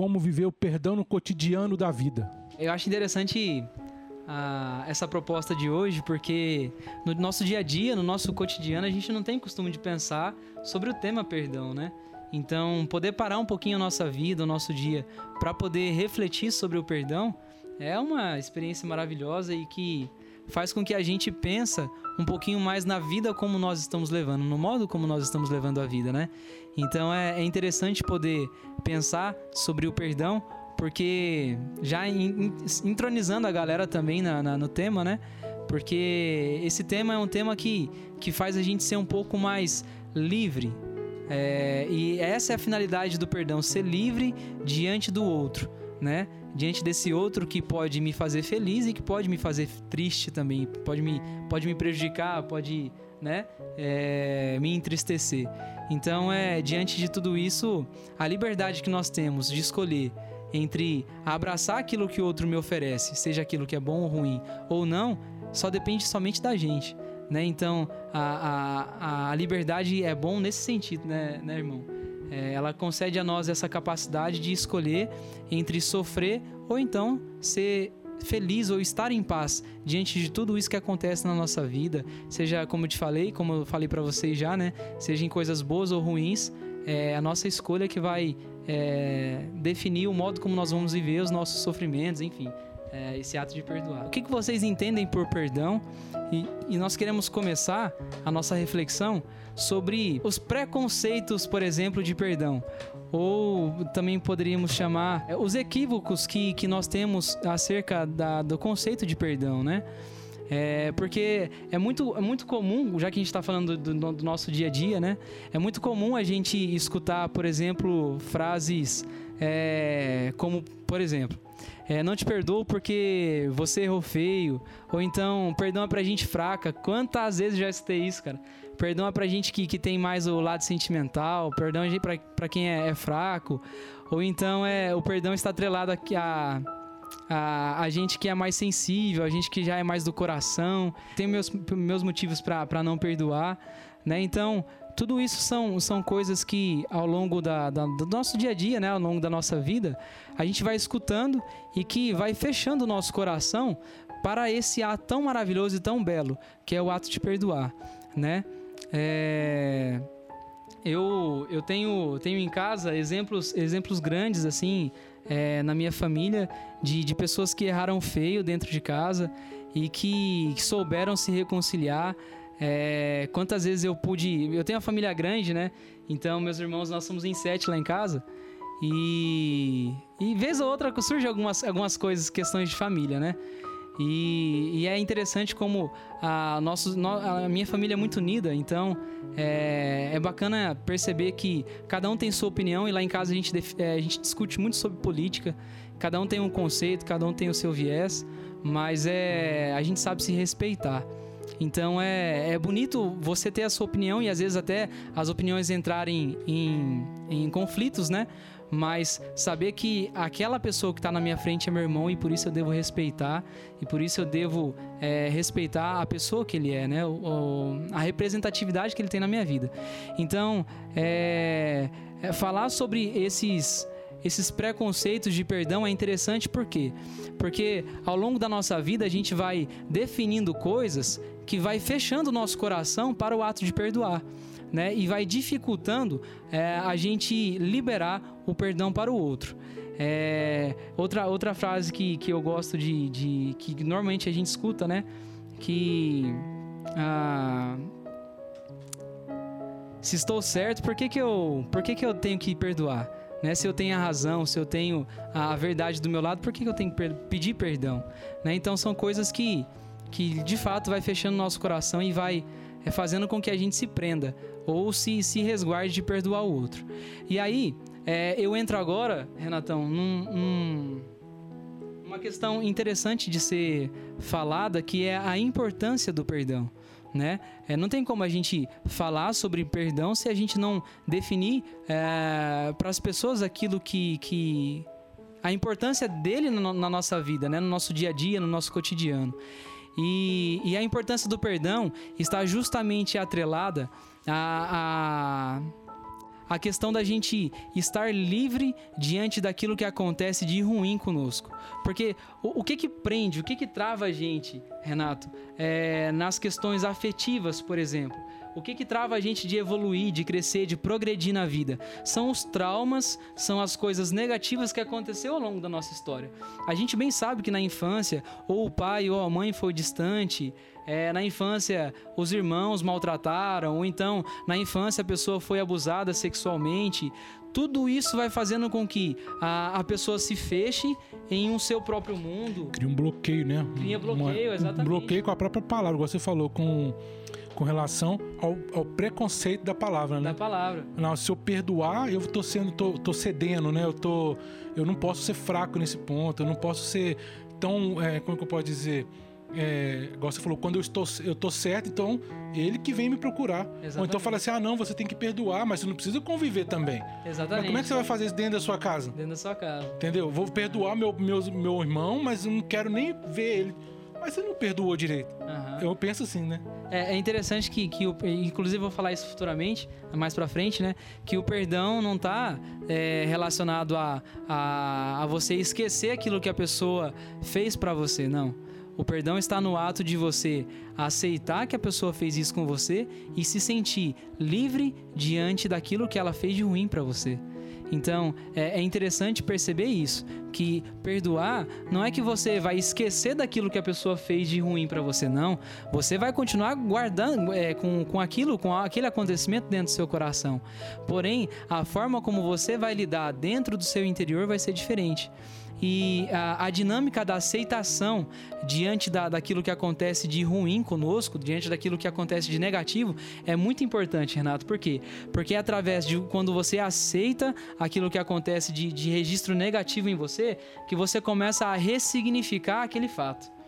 como viver o perdão no cotidiano da vida. Eu acho interessante ah, essa proposta de hoje, porque no nosso dia a dia, no nosso cotidiano, a gente não tem costume de pensar sobre o tema perdão, né? Então, poder parar um pouquinho a nossa vida, o nosso dia, para poder refletir sobre o perdão, é uma experiência maravilhosa e que faz com que a gente pensa um pouquinho mais na vida como nós estamos levando, no modo como nós estamos levando a vida, né? Então é, é interessante poder pensar sobre o perdão, porque já in, intronizando a galera também na, na, no tema, né? Porque esse tema é um tema que, que faz a gente ser um pouco mais livre. É, e essa é a finalidade do perdão, ser livre diante do outro, né? diante desse outro que pode me fazer feliz e que pode me fazer triste também, pode me, pode me prejudicar, pode né, é, me entristecer. Então, é diante de tudo isso, a liberdade que nós temos de escolher entre abraçar aquilo que o outro me oferece, seja aquilo que é bom ou ruim, ou não, só depende somente da gente. Né? Então, a, a, a liberdade é bom nesse sentido, né, né irmão? É, ela concede a nós essa capacidade de escolher entre sofrer ou então ser feliz ou estar em paz diante de tudo isso que acontece na nossa vida, seja como eu te falei, como eu falei para vocês já, né? Seja em coisas boas ou ruins, é a nossa escolha que vai é, definir o modo como nós vamos viver os nossos sofrimentos, enfim é, esse ato de perdoar. O que, que vocês entendem por perdão? E, e nós queremos começar a nossa reflexão sobre os preconceitos, por exemplo, de perdão. Ou também poderíamos chamar é, os equívocos que, que nós temos acerca da, do conceito de perdão, né? É, porque é muito, é muito comum, já que a gente está falando do, do, nosso dia a dia, né? É muito comum a gente escutar, por exemplo, frases é, como, por exemplo, é, não te perdoo porque você errou feio. Ou então, perdão é pra gente fraca. Quantas vezes já escutei isso, cara? Perdão é pra gente que, que tem mais o lado sentimental. Perdão é pra, pra quem é, é fraco. Ou então, é o perdão está atrelado aqui a, a, a gente que é mais sensível, a gente que já é mais do coração. Tem meus, meus motivos para não perdoar. Né? Então, tudo isso são, são coisas que ao longo da, da, do nosso dia a dia, né, ao longo da nossa vida, a gente vai escutando e que vai fechando o nosso coração para esse ato tão maravilhoso e tão belo, que é o ato de perdoar, né? É... Eu, eu tenho, tenho em casa exemplos, exemplos grandes, assim, é, na minha família, de, de pessoas que erraram feio dentro de casa e que, que souberam se reconciliar, é, quantas vezes eu pude. Eu tenho uma família grande, né? Então, meus irmãos, nós somos em sete lá em casa. E. E vez ou outra surge algumas, algumas coisas, questões de família, né? E, e é interessante como a, nosso, a minha família é muito unida, então é, é bacana perceber que cada um tem sua opinião e lá em casa a gente, é, a gente discute muito sobre política, cada um tem um conceito, cada um tem o seu viés, mas é, a gente sabe se respeitar. Então é, é bonito você ter a sua opinião e às vezes até as opiniões entrarem em, em conflitos, né? Mas saber que aquela pessoa que está na minha frente é meu irmão e por isso eu devo respeitar e por isso eu devo é, respeitar a pessoa que ele é, né? O, o, a representatividade que ele tem na minha vida. Então, é, é falar sobre esses esses preconceitos de perdão é interessante por quê? Porque ao longo da nossa vida a gente vai definindo coisas que vai fechando o nosso coração para o ato de perdoar. Né? E vai dificultando é, a gente liberar o perdão para o outro. É, outra, outra frase que, que eu gosto de, de. que normalmente a gente escuta, né? Que. Ah, se estou certo, por que, que, eu, por que, que eu tenho que perdoar? Né? Se eu tenho a razão, se eu tenho a verdade do meu lado, por que, eu tenho que pedir perdão? Né? Então são coisas que, que de fato vai fechando nosso coração e vai é, fazendo com que a gente se prenda ou se, se resguarde de perdoar o outro. E aí, é, eu entro agora, Renatão, num, num, uma questão interessante de ser falada que é a importância do perdão né? É, não tem como a gente falar sobre perdão se a gente não definir é, para as pessoas aquilo que, que a importância dele no, na nossa vida, né? No nosso dia a dia, no nosso cotidiano. E, e a importância do perdão está justamente atrelada a, a a questão da gente estar livre diante daquilo que acontece de ruim conosco. Porque o, o que que prende, o que que trava a gente, Renato, é, nas questões afetivas, por exemplo? O que, que trava a gente de evoluir, de crescer, de progredir na vida? São os traumas, são as coisas negativas que aconteceu ao longo da nossa história. A gente bem sabe que na infância, ou o pai ou a mãe foi distante, é, na infância os irmãos maltrataram, ou então na infância a pessoa foi abusada sexualmente. Tudo isso vai fazendo com que a, a pessoa se feche em um seu próprio mundo. Cria um bloqueio, né? Cria bloqueio, Uma- exatamente. Um bloqueio com a própria palavra, igual você falou, com, com relação ao, ao preconceito da palavra, né? Da palavra. Não, se eu perdoar, eu tô sendo, tô, tô cedendo, né? Eu tô, eu não posso ser fraco nesse ponto, eu não posso ser tão, é, como que eu posso dizer, é, igual você falou, quando eu estou, eu tô certo, então ele que vem me procurar. Ou então Exatamente. fala assim, ah, não, você tem que perdoar, mas você não precisa conviver também. Mas Exatamente. como é que você vai fazer isso dentro da sua casa? Dentro da sua casa. Entendeu? Vou perdoar meu, meus, meu irmão, mas eu não quero nem ver ele. Mas você não perdoou direito. Aham. Eu penso assim, né? É, é interessante que, que o, inclusive eu vou falar isso futuramente, mais pra frente, né? Que o perdão não tá é, relacionado a, a, a você esquecer aquilo que a pessoa fez pra você, não. O perdão está no ato de você aceitar que a pessoa fez isso com você e se sentir livre diante daquilo que ela fez de ruim pra você. Então, é, é interessante perceber isso, que perdoar não é que você vai esquecer daquilo que a pessoa fez de ruim pra você, não. Você vai continuar guardando é, com, com aquilo, com aquele acontecimento dentro do seu coração. Porém, a forma como você vai lidar dentro do seu interior vai ser diferente. E a, a dinâmica da aceitação diante da, daquilo que acontece de ruim conosco, diante daquilo que acontece de negativo, é muito importante, Renato. Por quê? Porque é através de quando você aceita aquilo que acontece de, de registro negativo em você, que você começa a ressignificar aquele fato.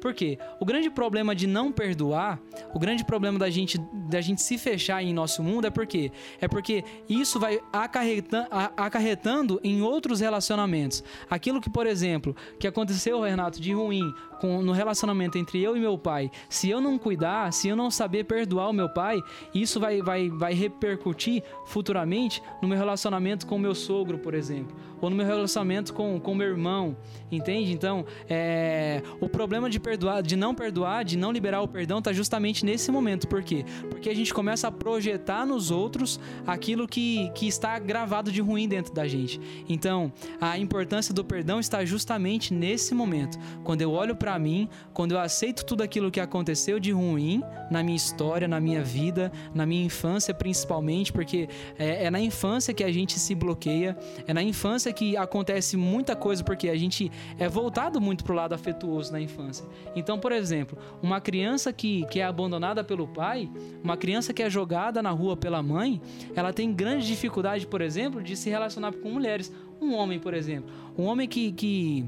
Por quê? O grande problema de não perdoar, o grande problema da gente, da gente se fechar em nosso mundo é porque é porque isso vai acarreta- a- acarretando em outros relacionamentos. Aquilo que, por exemplo, que aconteceu, Renato, de ruim com, no relacionamento entre eu e meu pai, se eu não cuidar, se eu não saber perdoar o meu pai, isso vai, vai, vai repercutir futuramente no meu relacionamento com meu sogro, por exemplo, ou no meu relacionamento com com meu irmão, entende? Então, é, o problema de perdoar, de não perdoar, de não liberar o perdão, tá justamente nesse momento. Por quê? Porque a gente começa a projetar nos outros aquilo que, que está gravado de ruim dentro da gente. Então, a importância do perdão está justamente nesse momento. Quando eu olho para mim, quando eu aceito tudo aquilo que aconteceu de ruim na minha história, na minha vida, na minha infância principalmente, porque é, é na infância que a gente se bloqueia, é na infância que acontece muita coisa, porque a gente é voltado muito pro lado afetuoso na infância. Então, por exemplo, uma criança que, que é abandonada pelo pai, uma criança que é jogada na rua pela mãe, ela tem grande dificuldade, por exemplo, de se relacionar com mulheres. Um homem, por exemplo, um homem que, que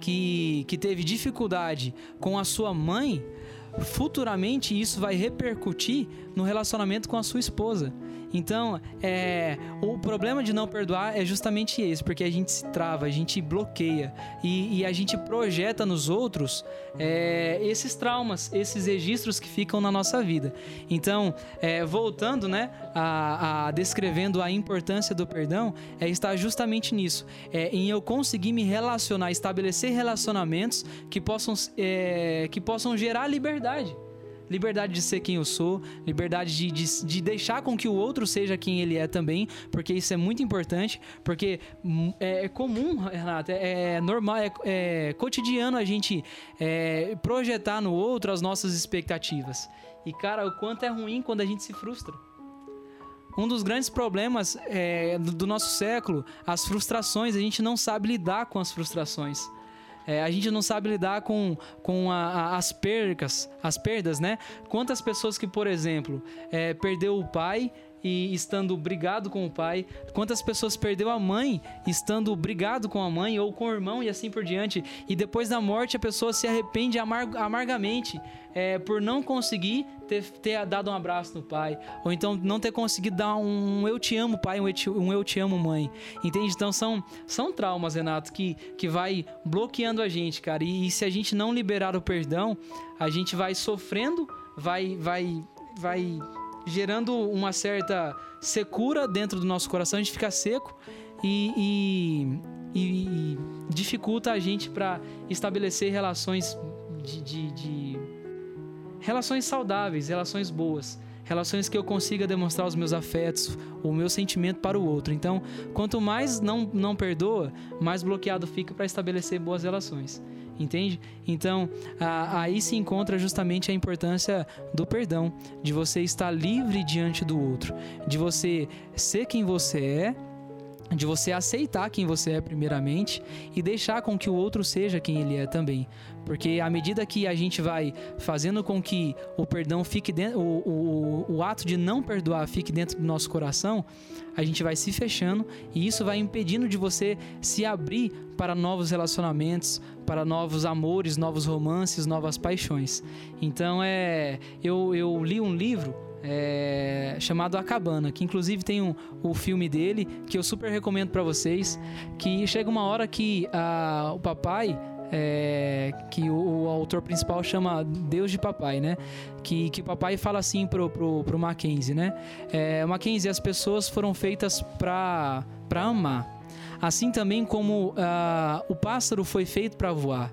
que, que teve dificuldade com a sua mãe, futuramente isso vai repercutir no relacionamento com a sua esposa. Então, é, o problema de não perdoar é justamente esse, porque a gente se trava, a gente bloqueia e, e a gente projeta nos outros é, esses traumas, esses registros que ficam na nossa vida. Então, é, voltando, né, a, a descrevendo a importância do perdão, é estar justamente nisso, é, em eu conseguir me relacionar, estabelecer relacionamentos que possam, é, que possam gerar liberdade. Liberdade de ser quem eu sou, liberdade de, de, de deixar com que o outro seja quem ele é também, porque isso é muito importante, porque hum, é, é comum, Renato, é, é normal, é, é cotidiano a gente é, projetar no outro as nossas expectativas. E cara, o quanto é ruim quando a gente se frustra. Um dos grandes problemas é, do nosso século, as frustrações, a gente não sabe lidar com as frustrações. É, a gente não sabe lidar com, com a- a- as percas, as perdas, né? Quantas pessoas que, por exemplo, é, perdeu o pai e estando brigado com o pai, quantas pessoas perdeu a mãe estando brigado com a mãe ou com o irmão e assim por diante, e depois da morte a pessoa se arrepende amar- amargamente é, por não conseguir ter, ter dado um abraço no pai, ou então não ter conseguido dar um eu te amo pai, um eu te, um eu te amo mãe, entende? Então são, são traumas, Renato, que, que vai bloqueando a gente, cara, e, e se a gente não liberar o perdão, a gente vai sofrendo, vai, vai, vai gerando uma certa secura dentro do nosso coração, a gente fica seco e, e, e dificulta a gente para estabelecer relações de, de, de relações saudáveis, relações boas relações que eu consiga demonstrar os meus afetos, o meu sentimento para o outro. Então, quanto mais não, não perdoa, mais bloqueado fica para estabelecer boas relações. Entende? Então, a, aí se encontra justamente a importância do perdão, de você estar livre diante do outro, de você ser quem você é de você aceitar quem você é primeiramente e deixar com que o outro seja quem ele é também. Porque à medida que a gente vai fazendo com que o perdão fique dentro, o, o, o ato de não perdoar fique dentro do nosso coração, a gente vai se fechando e isso vai impedindo de você se abrir para novos relacionamentos, para novos amores, novos romances, novas paixões. Então é. Eu, eu li um livro é, chamado A Cabana, que inclusive tem um, o filme dele, que eu super recomendo para vocês, que chega uma hora que a, o papai é, que o, o, autor principal chama Deus de Papai, né? Que, que o papai fala assim pro, pro, pro Mackenzie, né? É, Mackenzie, as pessoas foram feitas para amar. Assim também como o pássaro foi feito para voar.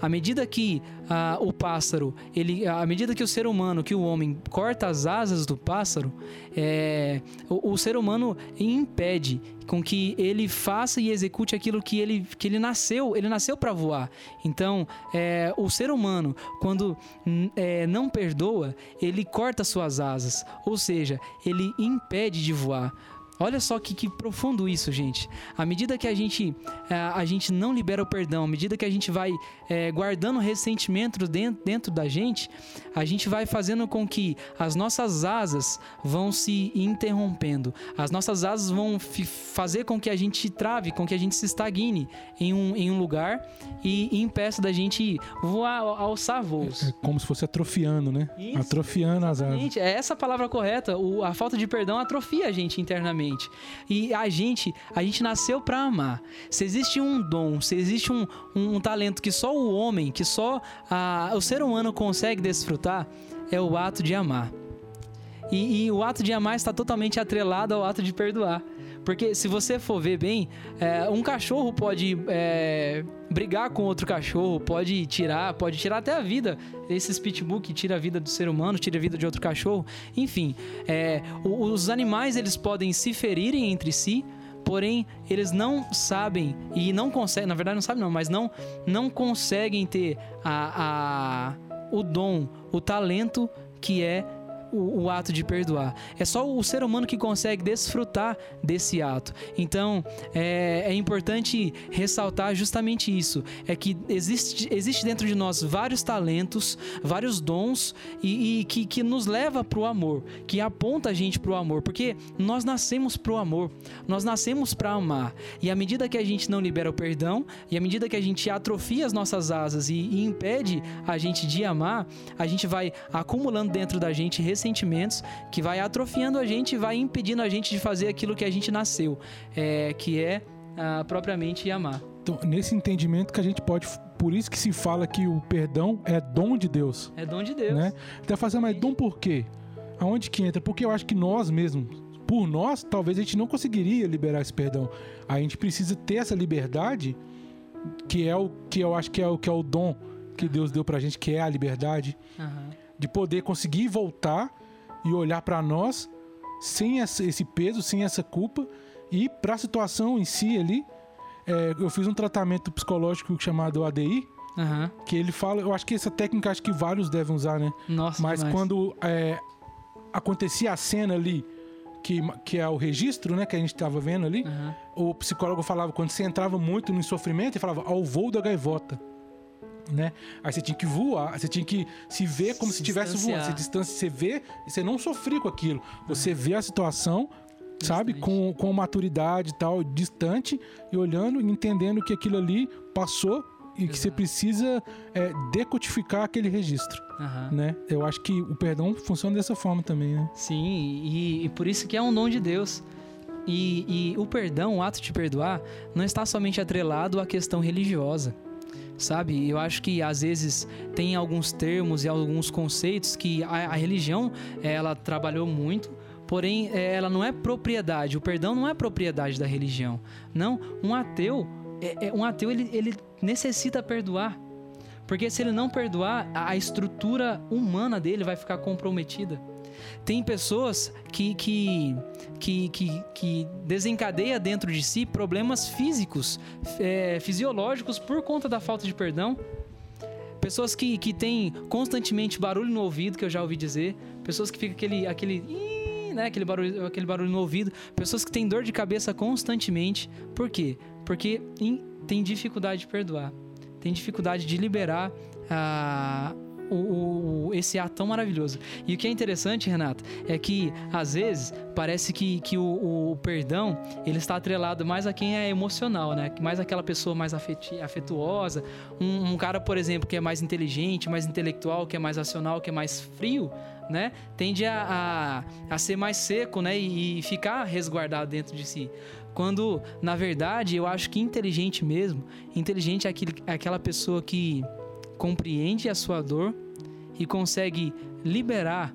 À medida que ah, o pássaro, ele, à medida que o ser humano, que o homem corta as asas do pássaro, é, o, o ser humano impede com que ele faça e execute aquilo que ele, que ele nasceu, ele nasceu para voar. Então, é, o ser humano, quando é, não perdoa, ele corta suas asas, ou seja, ele impede de voar. Olha só que, que profundo isso, gente. À medida que a gente, a, é, a gente não libera o perdão, à medida que a gente vai é, guardando ressentimento dentro, dentro da gente, a gente vai fazendo com que as nossas asas vão se interrompendo. As nossas asas vão fazer com que a gente trave, com que a gente se estagne em um, em um lugar e, e impeça da gente voar, alçar voos. É como se fosse atrofiando, né? Isso, atrofiando as asas. É essa a palavra correta. O, a falta de perdão atrofia a gente internamente gente. E a gente, a gente nasceu para amar. Se existe um dom, se existe um, um, um talento que só o homem, que só a, o ser humano consegue desfrutar, é o ato de amar. E, e, o ato de amar está totalmente atrelado ao ato de perdoar. Porque se você for ver bem, é, um cachorro pode é, brigar com outro cachorro, pode tirar, pode tirar até a vida. Esses pitbull que tira a vida do ser humano, tira a vida de outro cachorro. Enfim, é, os animais eles podem se ferirem entre si, porém eles não sabem e não conseguem, na verdade não sabem não, mas não não conseguem ter a, a o dom, o talento que é o, o, ato de perdoar. É só o ser humano que consegue desfrutar desse ato. Então é, é importante ressaltar justamente isso: é que existe, existe dentro de nós vários talentos, vários dons e, e que, que nos leva para o amor, que aponta a gente para o amor, porque nós nascemos para o amor, nós nascemos para amar. E à medida que a gente não libera o perdão, e à medida que a gente atrofia as nossas asas e, e impede a gente de amar, a gente vai acumulando dentro da gente ressentimentos que vai atrofiando a gente e vai impedindo a gente de fazer aquilo que a gente nasceu, é, que é ah, propriamente amar. Então, nesse entendimento que a gente pode. Por isso que se fala que o perdão é dom de Deus. É dom de Deus. Né? Então, fazer, mas dom por quê? Aonde que entra? Porque eu acho que nós mesmos, por nós, talvez a gente não conseguiria liberar esse perdão. A gente precisa ter essa liberdade, que é o que eu acho que é o que é o dom que Deus deu pra gente, que é a liberdade. Uhum. De poder conseguir voltar e olhar para nós sem esse peso, sem essa culpa e para a situação em si ali. É, eu fiz um tratamento psicológico chamado ADI, uhum. que ele fala, eu acho que essa técnica acho que vários devem usar, né? Nossa, Mas demais. quando é, acontecia a cena ali, que, que é o registro, né, que a gente estava vendo ali, uhum. o psicólogo falava quando você entrava muito no sofrimento, ele falava ao voo da gaivota né? Aí você tinha que voar, você tinha que se ver como se estivesse voando. Você distância, você vê você não sofria com aquilo. Você vê a situação, distante. sabe, com, com maturidade e tal, distante e olhando e entendendo que aquilo ali passou e Exato. que você precisa é, decodificar aquele registro, uhum. né? Eu acho que o perdão funciona dessa forma também, né? Sim, e, e por isso que é um dom de Deus. E, e o perdão, o ato de perdoar, não está somente atrelado à questão religiosa sabe? Eu acho que às vezes tem alguns termos e alguns conceitos que a, a religião ela trabalhou muito, porém é, ela não é propriedade. O perdão não é propriedade da religião. Não, um ateu, é, é, um ateu ele, ele necessita perdoar. Porque se ele não perdoar, a estrutura humana dele vai ficar comprometida. Tem pessoas que, que, que, que, que desencadeia dentro de si problemas físicos, é, fisiológicos por conta da falta de perdão. Pessoas que, que têm constantemente barulho no ouvido, que eu já ouvi dizer. Pessoas que ficam aquele, aquele, né, aquele, barulho, aquele barulho no ouvido. Pessoas que têm dor de cabeça constantemente. Por quê? Porque tem dificuldade de perdoar. Tem dificuldade de liberar a. O, o, esse ato tão maravilhoso. E o que é interessante, Renata, é que às vezes parece que, que o, o perdão ele está atrelado mais a quem é emocional, né? Mais aquela pessoa mais afeti, afetuosa. Um, um cara, por exemplo, que é mais inteligente, mais intelectual, que é mais racional, que é mais frio, né? Tende a, a, a ser mais seco, né? E, e ficar resguardado dentro de si. Quando, na verdade, eu acho que inteligente mesmo, inteligente é, aquele, é aquela pessoa que compreende a sua dor e consegue liberar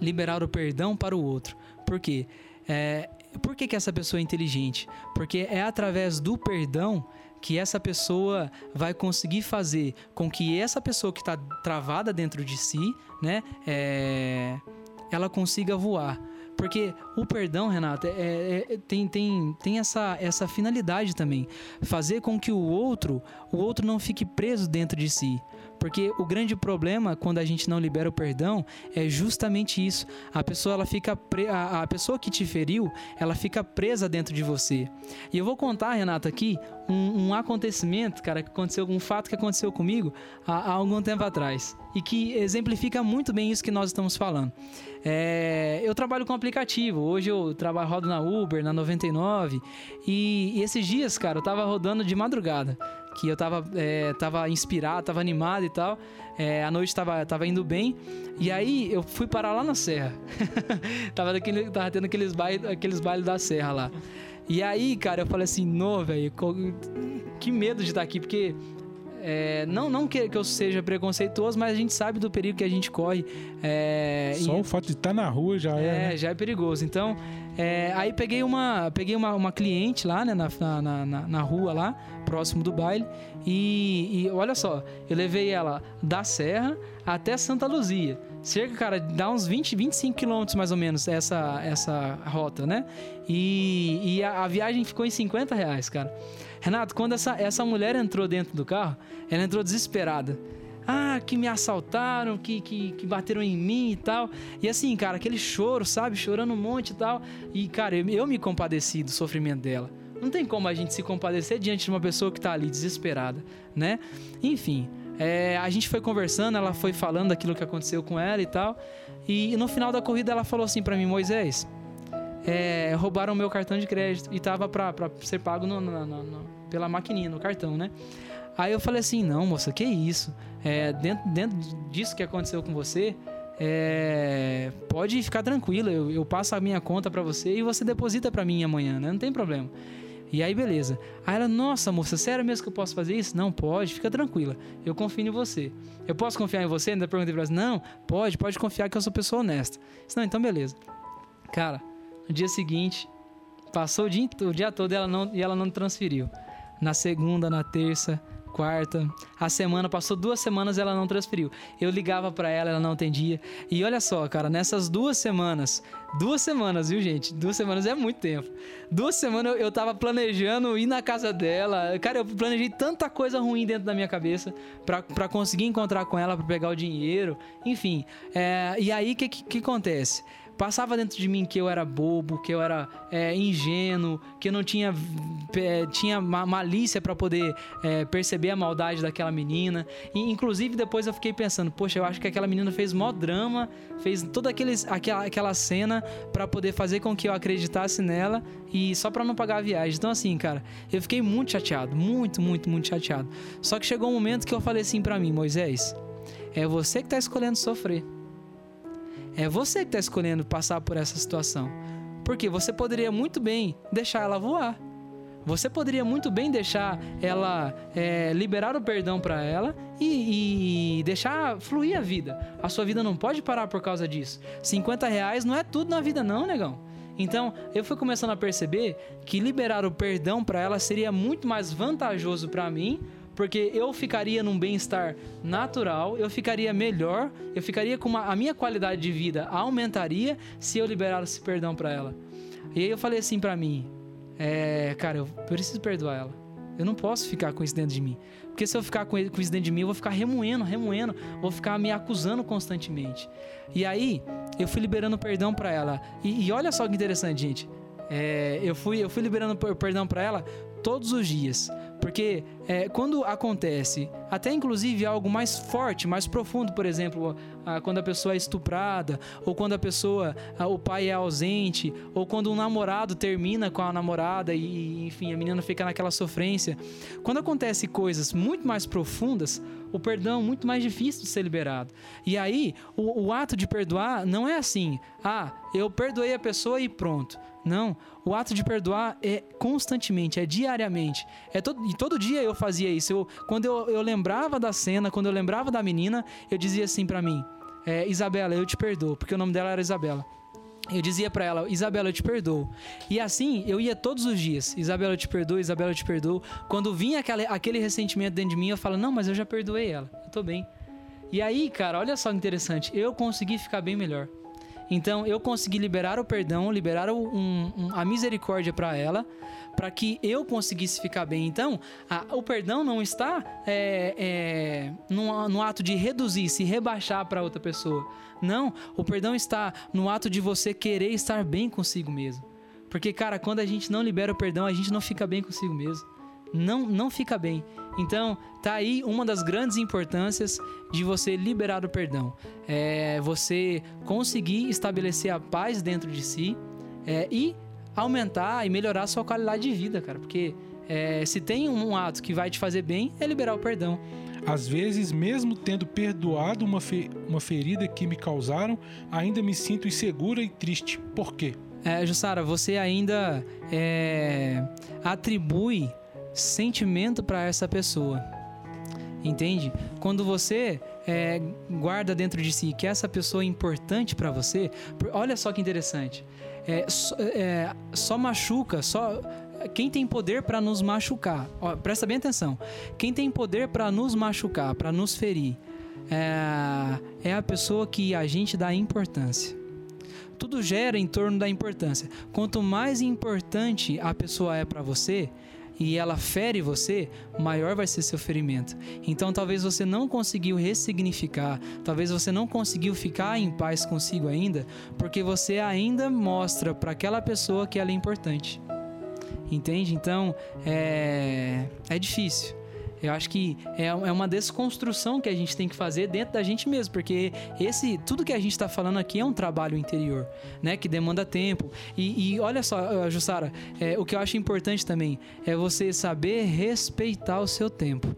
liberar o perdão para o outro. Por quê? É, por que, que essa pessoa é inteligente? Porque é através do perdão que essa pessoa vai conseguir fazer com que essa pessoa que está travada dentro de si, né, é, ela consiga voar. Porque o perdão, Renata, é, é, tem, tem, tem essa, essa finalidade também. Fazer com que o outro, o outro não fique preso dentro de si. Porque o grande problema quando a gente não libera o perdão é justamente isso. A pessoa ela fica pre... a, pessoa que te feriu, ela fica presa dentro de você. E eu vou contar, Renata, aqui um, um acontecimento, cara, que aconteceu, um fato que aconteceu comigo há, há algum tempo atrás e que exemplifica muito bem isso que nós estamos falando. É, eu trabalho com aplicativo. Hoje eu trabalho rodo na Uber, na 99 e, e esses dias, cara, eu tava rodando de madrugada que eu tava, é, tava inspirado, tava animado e tal. É, a noite tava, tava indo bem. E aí eu fui parar lá na serra. tava, daquele, tava tendo aqueles bailes aqueles da serra lá. E aí, cara, eu falei assim, no, velho, que medo de estar aqui, porque é, não não que, que, eu seja preconceituoso, mas a gente sabe do perigo que a gente corre. É, Só e, o fato de estar na rua já é. É, né? já é perigoso. Então, é, aí peguei uma peguei uma, uma cliente lá, né, na, na, na, na, rua lá, próximo do baile. E, e olha só, eu levei ela da Serra até Santa Luzia. Cerca, cara, dá uns 20, 25 quilômetros mais ou menos essa, essa rota, né? E, e a, a viagem ficou em 50 reais, cara. Renato, quando essa, essa mulher entrou dentro do carro, ela entrou desesperada. Ah, que me assaltaram, que, que, que bateram em mim e tal. E assim, cara, aquele choro, sabe? Chorando um monte e tal. E, cara, eu, eu me compadeci do sofrimento dela. Não tem como a gente se compadecer diante de uma pessoa que tá ali desesperada, né? Enfim, é, a gente foi conversando, ela foi falando daquilo que aconteceu com ela e tal. E, no final da corrida ela falou assim para mim, Moisés, é, roubaram meu cartão de crédito e tava pra, pra ser pago no, no, no, pela maquininha, no cartão, né? Aí eu falei assim, não, moça, que isso? É, dentro, dentro disso que aconteceu com você, é, pode ficar tranquila, eu, eu, passo a minha conta para você e você deposita para mim amanhã, né? Não tem problema. E aí, beleza. Aí ela, nossa, moça, sério mesmo que eu posso fazer isso? Não, pode, fica tranquila. Eu confio em você. Eu posso confiar em você? Ainda perguntei pra ela, não, pode, pode confiar que eu sou pessoa honesta. Disse, não, então beleza. Cara, no dia seguinte, passou o dia, o dia todo e ela, não, e ela não transferiu. Na segunda, na terça, quarta. A semana passou duas semanas ela não transferiu. Eu ligava para ela, ela não atendia. E olha só, cara, nessas duas semanas, duas semanas, viu, gente? Duas semanas é muito tempo. Duas semanas eu, eu tava planejando ir na casa dela. Cara, eu planejei tanta coisa ruim dentro da minha cabeça para conseguir encontrar com ela, para pegar o dinheiro, enfim. É, e aí o que, que, que acontece? Passava dentro de mim que eu era bobo, que eu era é, ingênuo, que eu não tinha, é, tinha malícia para poder é, perceber a maldade daquela menina. E, inclusive, depois eu fiquei pensando, poxa, eu acho que aquela menina fez mó drama, fez toda aqueles, aquela, aquela cena para poder fazer com que eu acreditasse nela e só para não pagar a viagem. Então, assim, cara, eu fiquei muito chateado, muito, muito, muito chateado. Só que chegou um momento que eu falei assim para mim, Moisés, é você que tá escolhendo sofrer. É você que está escolhendo passar por essa situação. Porque você poderia muito bem deixar ela voar. Você poderia muito bem deixar ela é, liberar o perdão para ela e, e, deixar fluir a vida. A sua vida não pode parar por causa disso. 50 reais não é tudo na vida, não, negão. Então, eu fui começando a perceber que liberar o perdão para ela seria muito mais vantajoso para mim, porque eu ficaria num bem-estar natural, eu ficaria melhor, eu ficaria com uma, a minha qualidade de vida aumentaria se eu liberasse perdão para ela. E aí eu falei assim para mim, é, cara, eu preciso perdoar ela. Eu não posso ficar com isso dentro de mim. Porque se eu ficar com isso dentro de mim, eu vou ficar remoendo, remoendo, vou ficar me acusando constantemente. E aí, eu fui liberando perdão para ela. E, e, olha só que interessante, gente. É, eu, fui, eu fui liberando perdão para ela todos os dias. Porque é, quando acontece, até inclusive algo mais forte, mais profundo, por exemplo, a, quando a pessoa é estuprada, ou quando a pessoa, a, o pai é ausente, ou quando um namorado termina com a namorada e, enfim, a menina fica naquela sofrência. Quando acontece coisas muito mais profundas, o perdão é muito mais difícil de ser liberado. E aí, o, o ato de perdoar não é assim, ah, eu perdoei a pessoa e pronto. Não, o ato de perdoar é constantemente, é diariamente. É todo, e todo dia eu fazia isso. Eu, quando eu, eu lembrava da cena, quando eu lembrava da menina, eu dizia assim para mim: é, Isabela, eu te perdoo, porque o nome dela era Isabela. Eu dizia para ela, Isabela, eu te perdoo. E assim, eu ia todos os dias, Isabela, eu te perdoo, Isabela, eu te perdoo. Quando vinha aquele, aquele ressentimento dentro de mim, eu falo, não, mas eu já perdoei ela, eu tô bem. E aí, cara, olha só que interessante, eu consegui ficar bem melhor. Então eu consegui liberar o perdão, liberar o, um, um, a misericórdia para ela, para que eu conseguisse ficar bem. Então a, o perdão não está é, é, no, no ato de reduzir, se rebaixar para outra pessoa. Não, o perdão está no ato de você querer estar bem consigo mesmo. Porque, cara, quando a gente não libera o perdão, a gente não fica bem consigo mesmo. Não, não fica bem. Então, tá aí uma das grandes importâncias de você liberar o perdão. É você conseguir estabelecer a paz dentro de si é, e aumentar e melhorar a sua qualidade de vida, cara. Porque é, se tem um ato que vai te fazer bem, é liberar o perdão. Às vezes, mesmo tendo perdoado uma, fe uma ferida que me causaram, ainda me sinto insegura e triste. Por quê? É, Jussara, você ainda é, atribui sentimento para essa pessoa. Entende? Quando você é, guarda dentro de si que essa pessoa é importante para você, olha só que interessante. É, é, só machuca, só quem tem poder para nos machucar. Ó, presta bem atenção. Quem tem poder para nos machucar, para nos ferir, é, é a pessoa que a gente dá importância. Tudo gera em torno da importância. Quanto mais importante a pessoa é para você, e ela fere você, maior vai ser seu ferimento. Então talvez você não conseguiu ressignificar, talvez você não conseguiu ficar em paz consigo ainda, porque você ainda mostra para aquela pessoa que ela é importante. Entende? Então é, é difícil. Eu acho que é, é uma desconstrução que a gente tem que fazer dentro da gente mesmo, porque esse tudo que a gente está falando aqui é um trabalho interior, né, que demanda tempo. E, e olha só, Jussara, é, o que eu acho importante também é você saber respeitar o seu tempo.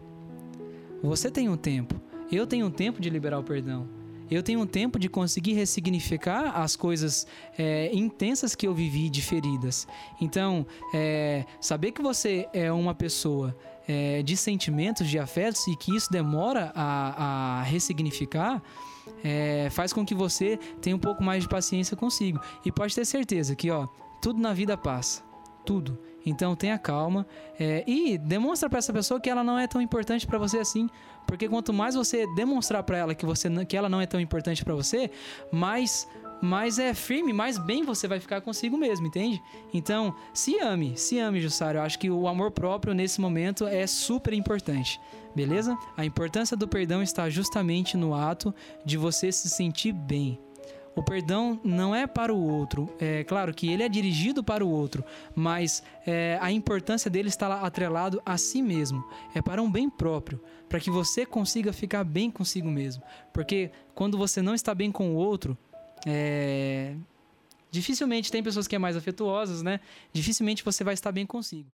Você tem um tempo, eu tenho um tempo de liberar o perdão. Eu tenho um tempo de conseguir ressignificar as coisas é, intensas que eu vivi de feridas. Então, é, saber que você é uma pessoa é, de sentimentos, de afetos e que isso demora a, a ressignificar, é, faz com que você tenha um pouco mais de paciência consigo. E pode ter certeza que, ó, tudo na vida passa. Tudo. Então tenha calma é, e demonstra para essa pessoa que ela não é tão importante para você assim, porque quanto mais você demonstrar para ela que você que ela não é tão importante para você, mais mais é firme, mais bem você vai ficar consigo mesmo, entende? Então, se ame, se ame, Jussara. Eu acho que o amor próprio nesse momento é super importante, beleza? A importância do perdão está justamente no ato de você se sentir bem. O perdão não é para o outro. É claro que ele é dirigido para o outro, mas é, a importância dele está atrelado a si mesmo. É para um bem próprio, para que você consiga ficar bem consigo mesmo. Porque quando você não está bem com o outro, é, dificilmente tem pessoas que é mais afetuosas, né? Dificilmente você vai estar bem consigo.